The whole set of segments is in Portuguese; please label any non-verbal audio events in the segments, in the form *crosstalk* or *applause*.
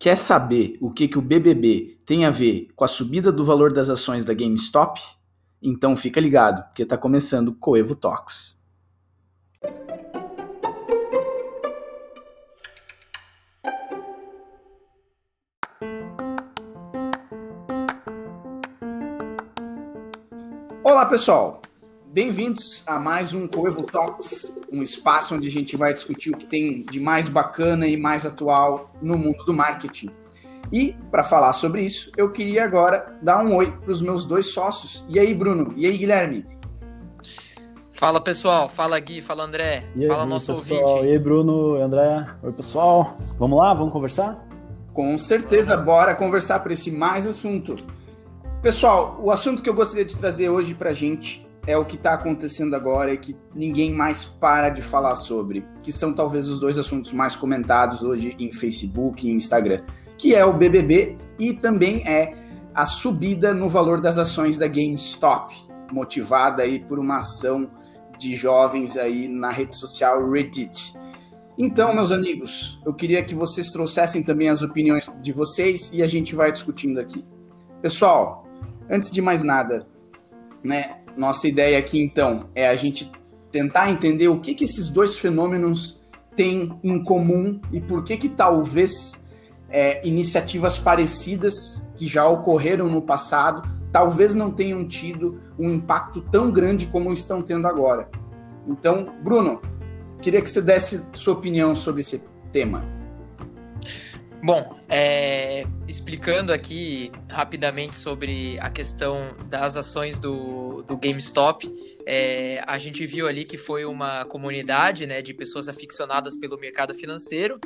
Quer saber o que, que o BBB tem a ver com a subida do valor das ações da GameStop? Então fica ligado, porque está começando o Coevo Talks. Olá pessoal, bem-vindos a mais um Coevo Talks, um espaço onde a gente vai discutir o que tem de mais bacana e mais atual no mundo do marketing. E para falar sobre isso, eu queria agora dar um oi para os meus dois sócios. E aí, Bruno? E aí, Guilherme? Fala pessoal, fala Gui, fala André, aí, fala nosso pessoal? ouvinte. E aí, Bruno, André, oi pessoal, vamos lá, vamos conversar? Com certeza, bora conversar para esse mais assunto. Pessoal, o assunto que eu gostaria de trazer hoje para gente é o que está acontecendo agora e que ninguém mais para de falar sobre, que são talvez os dois assuntos mais comentados hoje em Facebook e Instagram, que é o BBB e também é a subida no valor das ações da GameStop, motivada aí por uma ação de jovens aí na rede social Reddit. Então, meus amigos, eu queria que vocês trouxessem também as opiniões de vocês e a gente vai discutindo aqui. Pessoal, antes de mais nada, né, nossa ideia aqui então é a gente tentar entender o que, que esses dois fenômenos têm em comum e por que que talvez é, iniciativas parecidas que já ocorreram no passado talvez não tenham tido um impacto tão grande como estão tendo agora. Então, Bruno, queria que você desse sua opinião sobre esse tema. Bom, é, explicando aqui rapidamente sobre a questão das ações do, do GameStop, é, a gente viu ali que foi uma comunidade né, de pessoas aficionadas pelo mercado financeiro,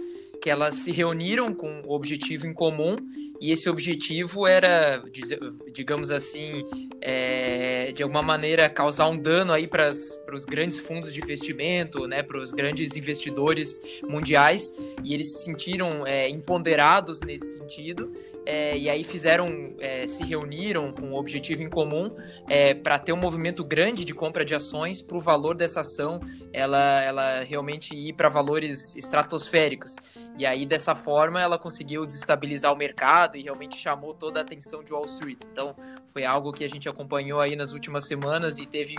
que elas se reuniram com o objetivo em comum, e esse objetivo era, digamos assim, é, de alguma maneira causar um dano aí para os grandes fundos de investimento, né, para os grandes investidores mundiais, e eles se sentiram é, empoderados nesse sentido, é, e aí fizeram, é, se reuniram com um objetivo em comum é, para ter um movimento grande de compra de ações para o valor dessa ação ela, ela realmente ir para valores estratosféricos. E aí, dessa forma, ela conseguiu desestabilizar o mercado e realmente chamou toda a atenção de Wall Street. Então, foi algo que a gente acompanhou aí nas últimas semanas e teve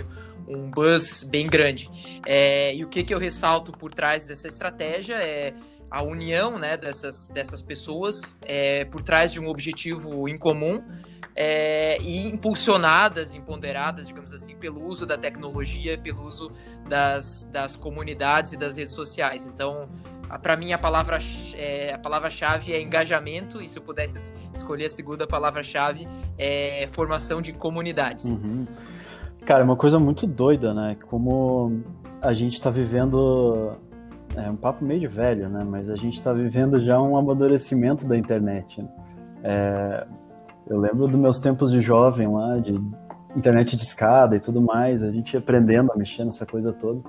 um buzz bem grande. É, e o que, que eu ressalto por trás dessa estratégia é a união né, dessas, dessas pessoas é, por trás de um objetivo em comum é, e impulsionadas, empoderadas, digamos assim, pelo uso da tecnologia, pelo uso das, das comunidades e das redes sociais. Então, para mim, a palavra é, a palavra-chave é engajamento, e se eu pudesse escolher a segunda palavra-chave, é formação de comunidades. Uhum. Cara, é uma coisa muito doida, né? Como a gente está vivendo é um papo meio velho, né? Mas a gente está vivendo já um amadurecimento da internet. Né? É, eu lembro dos meus tempos de jovem lá, de internet de escada e tudo mais, a gente aprendendo a mexer nessa coisa toda.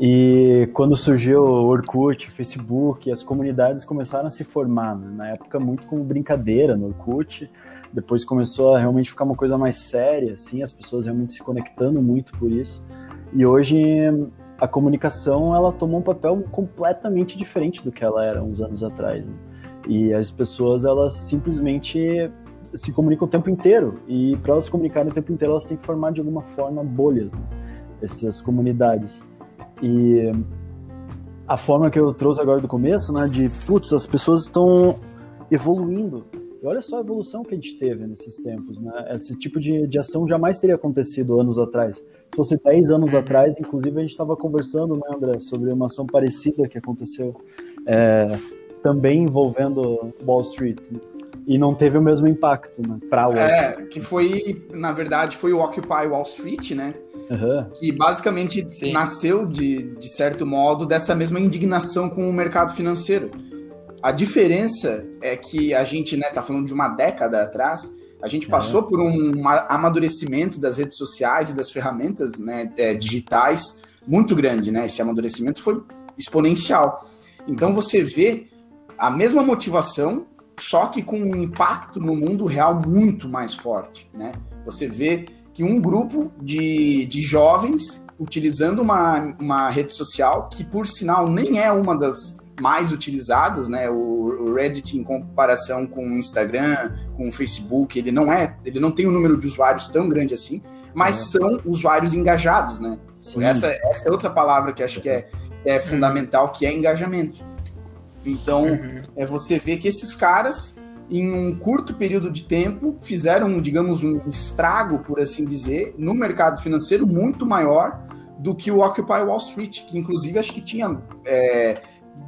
E quando surgiu o Orkut, o Facebook, as comunidades começaram a se formar, né? na época muito como brincadeira no Orkut, depois começou a realmente ficar uma coisa mais séria, assim, as pessoas realmente se conectando muito por isso. E hoje a comunicação ela tomou um papel completamente diferente do que ela era uns anos atrás. Né? E as pessoas elas simplesmente se comunicam o tempo inteiro e para elas se comunicarem o tempo inteiro elas têm que formar de alguma forma bolhas, né? essas comunidades. E a forma que eu trouxe agora do começo, né, de putz, as pessoas estão evoluindo e olha só a evolução que a gente teve nesses tempos, né? Esse tipo de, de ação jamais teria acontecido anos atrás. Se fosse 10 anos atrás, inclusive a gente estava conversando, né, André, sobre uma ação parecida que aconteceu é, também envolvendo Wall Street. Né? E não teve o mesmo impacto, né? Para Wall É, que foi, na verdade, foi o Occupy Wall Street, né? Uhum. Que basicamente Sim. nasceu, de, de certo modo, dessa mesma indignação com o mercado financeiro a diferença é que a gente, né, tá falando de uma década atrás, a gente passou por um amadurecimento das redes sociais e das ferramentas né, é, digitais muito grande, né? Esse amadurecimento foi exponencial. Então você vê a mesma motivação, só que com um impacto no mundo real muito mais forte, né? Você vê que um grupo de, de jovens utilizando uma, uma rede social, que por sinal nem é uma das mais utilizadas, né? O, Reddit em comparação com o Instagram, com o Facebook, ele não é, ele não tem um número de usuários tão grande assim, mas é. são usuários engajados, né? Essa, essa é outra palavra que acho que é, é fundamental, que é engajamento. Então, uhum. é você vê que esses caras em um curto período de tempo, fizeram, digamos, um estrago, por assim dizer, no mercado financeiro muito maior do que o Occupy Wall Street, que inclusive acho que tinha é,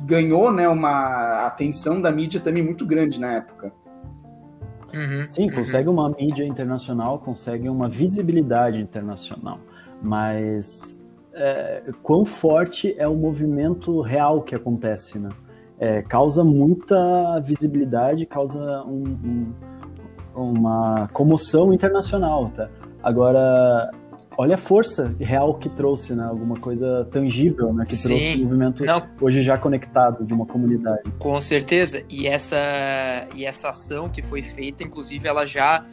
ganhou né, uma atenção da mídia também muito grande na época. Uhum, Sim, uhum. consegue uma mídia internacional, consegue uma visibilidade internacional, mas é, quão forte é o movimento real que acontece, né? é, causa muita visibilidade, causa um, um, uma comoção internacional, tá? Agora, olha a força real que trouxe, né? Alguma coisa tangível, né? Que Sim. trouxe o movimento Não. hoje já conectado de uma comunidade. Com certeza. E essa, e essa ação que foi feita, inclusive, ela já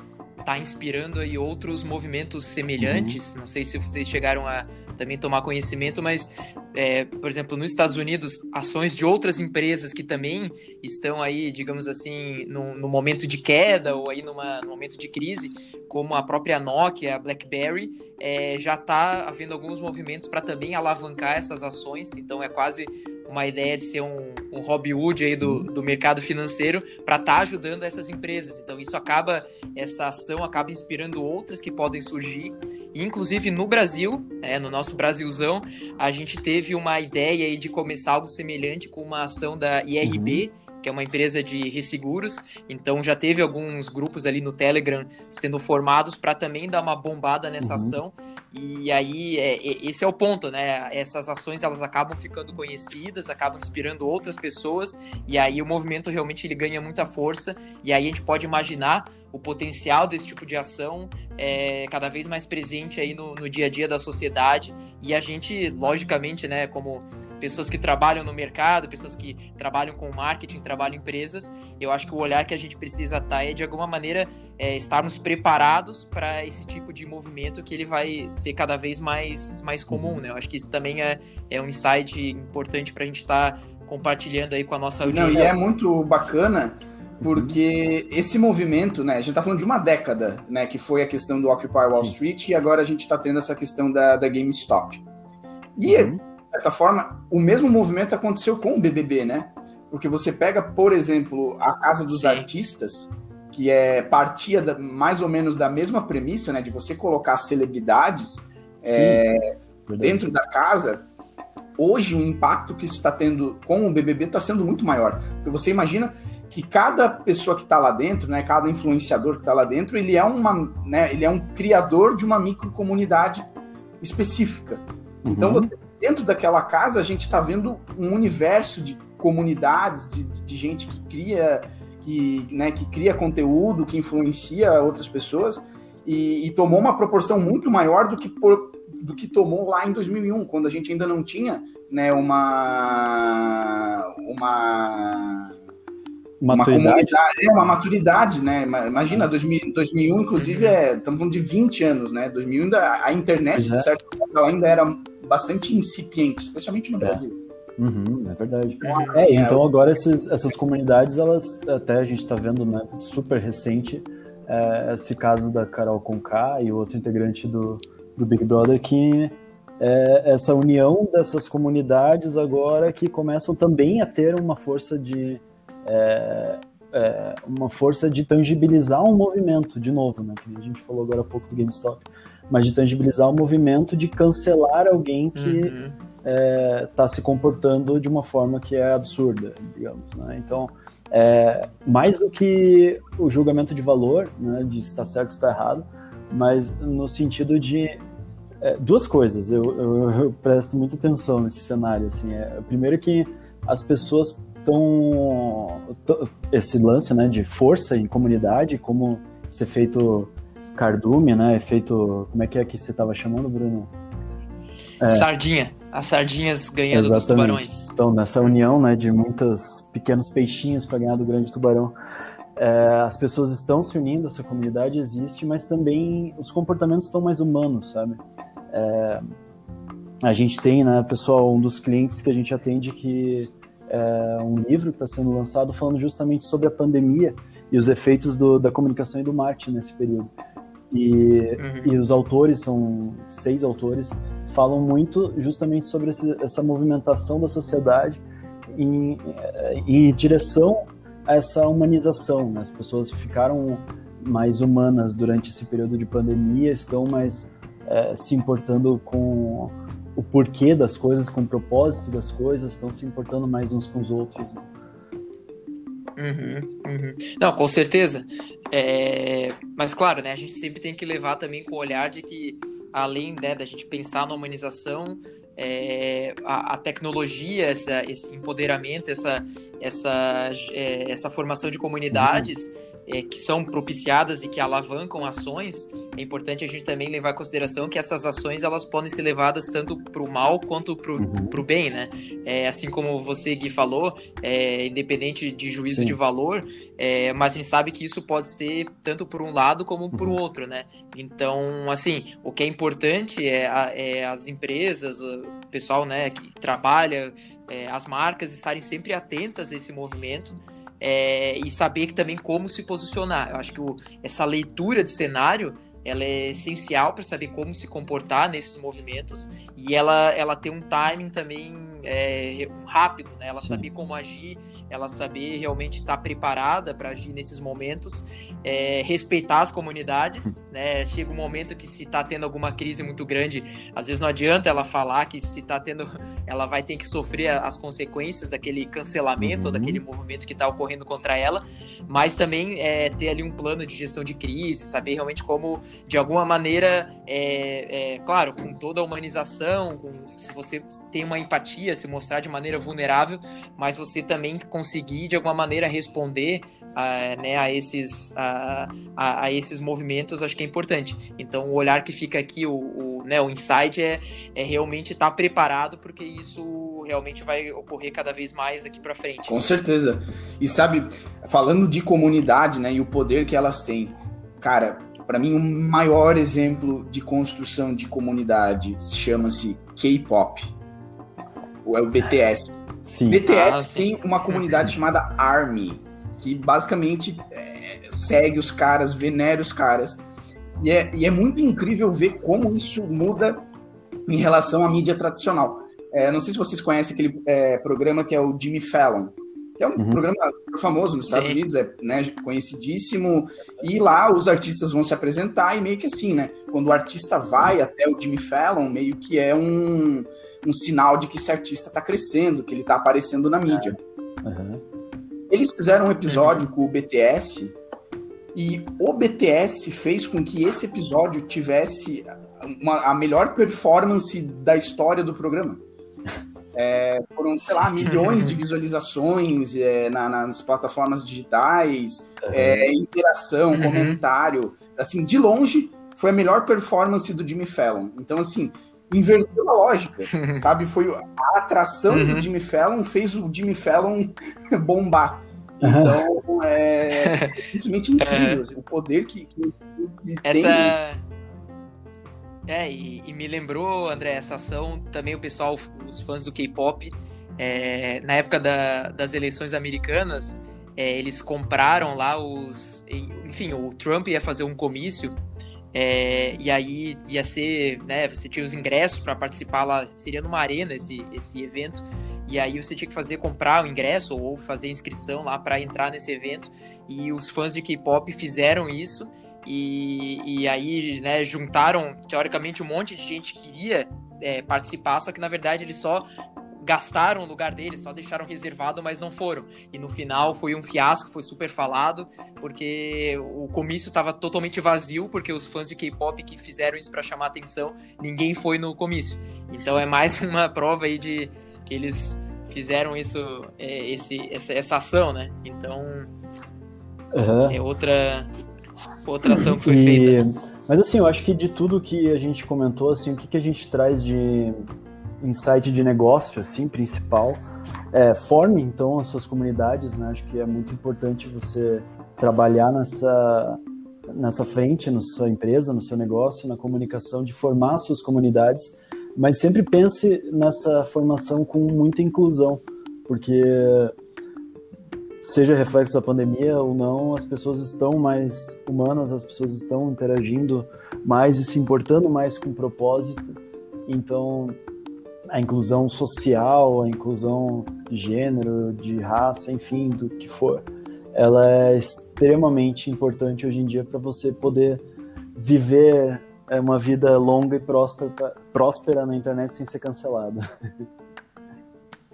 está inspirando aí outros movimentos semelhantes. Uhum. Não sei se vocês chegaram a também tomar conhecimento, mas, é, por exemplo, nos Estados Unidos, ações de outras empresas que também estão aí, digamos assim, no, no momento de queda ou aí numa, no momento de crise, como a própria Nokia, a BlackBerry, é, já está havendo alguns movimentos para também alavancar essas ações, então é quase uma ideia de ser um, um Robin Hood aí do, do mercado financeiro para estar tá ajudando essas empresas. Então isso acaba, essa ação acaba inspirando outras que podem surgir. Inclusive no Brasil, é, no nosso Brasilzão, a gente teve uma ideia aí de começar algo semelhante com uma ação da IRB. Uhum que é uma empresa de resseguros. Então já teve alguns grupos ali no Telegram sendo formados para também dar uma bombada nessa uhum. ação. E aí é, é, esse é o ponto, né? Essas ações elas acabam ficando conhecidas, acabam inspirando outras pessoas e aí o movimento realmente ele ganha muita força. E aí a gente pode imaginar o potencial desse tipo de ação é cada vez mais presente aí no, no, dia a dia da sociedade e a gente, logicamente, né, como pessoas que trabalham no mercado, pessoas que trabalham com marketing, trabalham em empresas, eu acho que o olhar que a gente precisa estar é de alguma maneira é, estarmos preparados para esse tipo de movimento que ele vai ser cada vez mais, mais comum, né? Eu acho que isso também é, é um insight importante para a gente estar tá compartilhando aí com a nossa audiência. Não, e é muito bacana porque esse movimento, né, a gente está falando de uma década, né, que foi a questão do Occupy Wall Sim. Street, e agora a gente está tendo essa questão da, da GameStop. E, uhum. de certa forma, o mesmo movimento aconteceu com o BBB, né? Porque você pega, por exemplo, a Casa dos Sim. Artistas, que é partia da, mais ou menos da mesma premissa, né, de você colocar celebridades é, dentro da casa. Hoje, o impacto que isso está tendo com o BBB está sendo muito maior. Porque você imagina que cada pessoa que está lá dentro, né, cada influenciador que está lá dentro, ele é uma, né, ele é um criador de uma microcomunidade específica. Uhum. Então, você, dentro daquela casa, a gente está vendo um universo de comunidades, de, de gente que cria, que, né, que cria conteúdo, que influencia outras pessoas, e, e tomou uma proporção muito maior do que por, do que tomou lá em 2001, quando a gente ainda não tinha né, uma uma Maturidade. Uma comunidade, é uma maturidade, né? Imagina, 2000, 2001, inclusive, é, estamos falando de 20 anos, né? 2001, ainda, a internet, de é. certo modo, ainda era bastante incipiente, especialmente no é. Brasil. Uhum, é verdade. Então, é, assim, então agora esses, essas comunidades, elas até a gente está vendo, né, super recente, é, esse caso da Carol Conká e outro integrante do, do Big Brother, que é essa união dessas comunidades agora que começam também a ter uma força de, é, é, uma força de tangibilizar um movimento, de novo, né? Que a gente falou agora há pouco do GameStop, mas de tangibilizar o um movimento de cancelar alguém que está uhum. é, tá se comportando de uma forma que é absurda, digamos. Né? Então, é, mais do que o julgamento de valor, né, de se está certo ou está errado, mas no sentido de é, duas coisas. Eu, eu, eu, presto muita atenção nesse cenário. Assim, é, primeiro que as pessoas então, esse lance né, de força em comunidade, como esse efeito cardume, né? Efeito. Como é que é que você estava chamando, Bruno? É. Sardinha. As sardinhas ganhando Exatamente. dos tubarões. Então, nessa união né, de muitos pequenos peixinhos para ganhar do grande tubarão. É, as pessoas estão se unindo, essa comunidade existe, mas também os comportamentos estão mais humanos, sabe? É, a gente tem, né, pessoal, um dos clientes que a gente atende que é, um livro que está sendo lançado falando justamente sobre a pandemia e os efeitos do, da comunicação e do marketing nesse período. E, uhum. e os autores, são seis autores, falam muito justamente sobre esse, essa movimentação da sociedade em, em direção a essa humanização. Né? As pessoas ficaram mais humanas durante esse período de pandemia, estão mais é, se importando com o porquê das coisas, com o propósito das coisas, estão se importando mais uns com os outros. Uhum, uhum. Não, com certeza. É... Mas claro, né, a gente sempre tem que levar também com o olhar de que, além né, da gente pensar na humanização, é, a, a, tecnologia, essa, esse empoderamento, essa, essa, é, essa formação de comunidades é, que são propiciadas e que alavancam ações, é importante a gente também levar em consideração que essas ações elas podem ser levadas tanto para o mal quanto para o uhum. bem, né? É, assim como você, Gui, falou, é, independente de juízo Sim. de valor, é, mas a gente sabe que isso pode ser tanto por um lado como por uhum. outro, né? Então, assim, o que é importante é, é as empresas, o pessoal né, que trabalha é, as marcas estarem sempre atentas a esse movimento é, e saber também como se posicionar. Eu acho que o, essa leitura de cenário ela é essencial para saber como se comportar nesses movimentos e ela, ela tem um timing também é, rápido, né? Ela Sim. saber como agir, ela saber realmente estar tá preparada para agir nesses momentos, é, respeitar as comunidades, né? Chega um momento que se está tendo alguma crise muito grande, às vezes não adianta ela falar que se está tendo, *laughs* ela vai ter que sofrer as consequências daquele cancelamento uhum. ou daquele movimento que está ocorrendo contra ela, mas também é, ter ali um plano de gestão de crise, saber realmente como de alguma maneira, é, é, claro, com toda a humanização, com, se você tem uma empatia, se mostrar de maneira vulnerável, mas você também conseguir de alguma maneira responder uh, né, a, esses, uh, a, a, esses movimentos, acho que é importante. Então, o olhar que fica aqui, o, o, né, o insight é, é realmente estar tá preparado, porque isso realmente vai ocorrer cada vez mais daqui para frente. Com certeza. E sabe, falando de comunidade, né, e o poder que elas têm, cara, para mim, o maior exemplo de construção de comunidade chama-se K-pop. É o BTS. Sim. BTS ah, tem uma comunidade *laughs* chamada ARMY, que basicamente é, segue os caras, venera os caras. E é, e é, muito incrível ver como isso muda em relação à mídia tradicional. É, não sei se vocês conhecem aquele é, programa que é o Jimmy Fallon que é um uhum. programa famoso nos Estados Sim. Unidos, é né, conhecidíssimo, e lá os artistas vão se apresentar e meio que assim, né? Quando o artista vai até o Jimmy Fallon, meio que é um, um sinal de que esse artista está crescendo, que ele está aparecendo na mídia. Uhum. Eles fizeram um episódio uhum. com o BTS e o BTS fez com que esse episódio tivesse uma, a melhor performance da história do programa. É, foram, sei lá, milhões de visualizações é, na, nas plataformas digitais, uhum. é, interação, uhum. comentário. Assim, de longe, foi a melhor performance do Jimmy Fallon. Então, assim, inverteu a lógica, *laughs* sabe? Foi a atração uhum. do Jimmy Fallon fez o Jimmy Fallon *laughs* bombar. Então, é *laughs* simplesmente incrível assim, o poder que, que, que Essa... tem é, e, e, me lembrou, André, essa ação também o pessoal, os fãs do K-pop, é, na época da, das eleições americanas, é, eles compraram lá os. Enfim, o Trump ia fazer um comício, é, e aí ia ser. Né, você tinha os ingressos para participar lá, seria numa arena esse, esse evento, e aí você tinha que fazer comprar o ingresso ou fazer inscrição lá para entrar nesse evento, e os fãs de K-pop fizeram isso. E, e aí, né, juntaram, teoricamente, um monte de gente que queria é, participar, só que na verdade eles só gastaram o lugar deles, só deixaram reservado, mas não foram. E no final foi um fiasco, foi super falado, porque o comício estava totalmente vazio, porque os fãs de K-pop que fizeram isso para chamar atenção, ninguém foi no comício. Então é mais *laughs* uma prova aí de que eles fizeram isso, é, esse, essa, essa ação, né? Então uhum. é outra outra ação que foi e... feita. Mas assim, eu acho que de tudo que a gente comentou, assim, o que, que a gente traz de insight de negócio, assim, principal, é, forme então as suas comunidades, né? Acho que é muito importante você trabalhar nessa nessa frente, na sua empresa, no seu negócio, na comunicação, de formar suas comunidades, mas sempre pense nessa formação com muita inclusão, porque seja reflexo da pandemia ou não, as pessoas estão mais humanas, as pessoas estão interagindo mais e se importando mais com o propósito. Então, a inclusão social, a inclusão de gênero, de raça, enfim, do que for, ela é extremamente importante hoje em dia para você poder viver é, uma vida longa e próspera, próspera na internet sem ser cancelada. *laughs*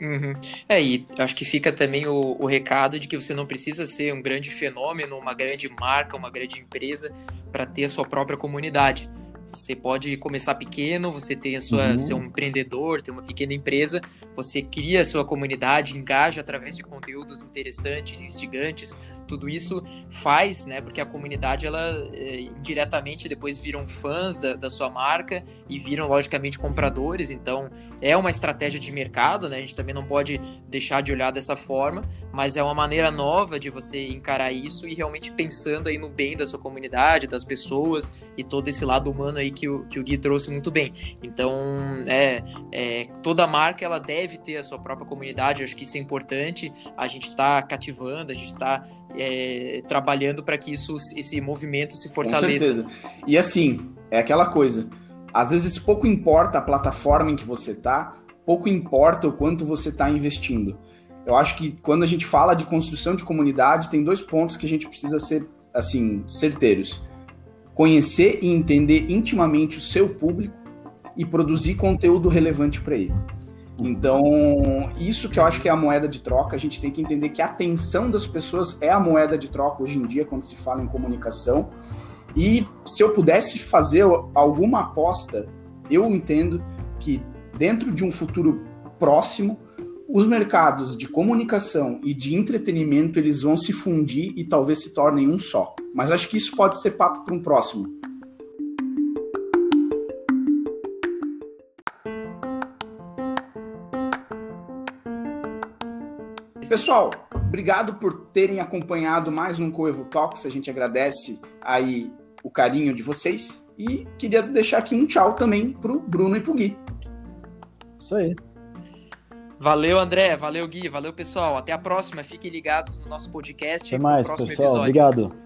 Uhum. É, e acho que fica também o, o, recado de que você não precisa ser um grande fenômeno, uma grande marca, uma grande empresa para ter a sua própria comunidade. Você pode começar pequeno, você tem a sua, uhum. ser um empreendedor, ter uma pequena empresa, você cria a sua comunidade, engaja através de conteúdos interessantes, instigantes, tudo isso faz, né, porque a comunidade, ela é, indiretamente depois viram fãs da, da sua marca e viram, logicamente, compradores, então é uma estratégia de mercado, né, a gente também não pode deixar de olhar dessa forma, mas é uma maneira nova de você encarar isso e realmente pensando aí no bem da sua comunidade, das pessoas e todo esse lado humano aí que o, que o Gui trouxe muito bem. Então, é, é, toda marca ela deve ter a sua própria comunidade, acho que isso é importante. A gente está cativando, a gente está é, trabalhando para que isso, esse movimento se fortaleça. Com certeza. E assim, é aquela coisa. Às vezes pouco importa a plataforma em que você está, pouco importa o quanto você está investindo. Eu acho que quando a gente fala de construção de comunidade, tem dois pontos que a gente precisa ser assim certeiros conhecer e entender intimamente o seu público e produzir conteúdo relevante para ele. Então, isso que eu acho que é a moeda de troca, a gente tem que entender que a atenção das pessoas é a moeda de troca hoje em dia, quando se fala em comunicação. E se eu pudesse fazer alguma aposta, eu entendo que dentro de um futuro próximo, os mercados de comunicação e de entretenimento eles vão se fundir e talvez se tornem um só. Mas acho que isso pode ser papo para um próximo. Pessoal, obrigado por terem acompanhado mais um Coevo Talks. A gente agradece aí o carinho de vocês e queria deixar aqui um tchau também pro Bruno e pro Gui. Isso aí. Valeu, André. Valeu, Gui. Valeu, pessoal. Até a próxima. Fiquem ligados no nosso podcast. Até mais, pessoal. Episódio. Obrigado.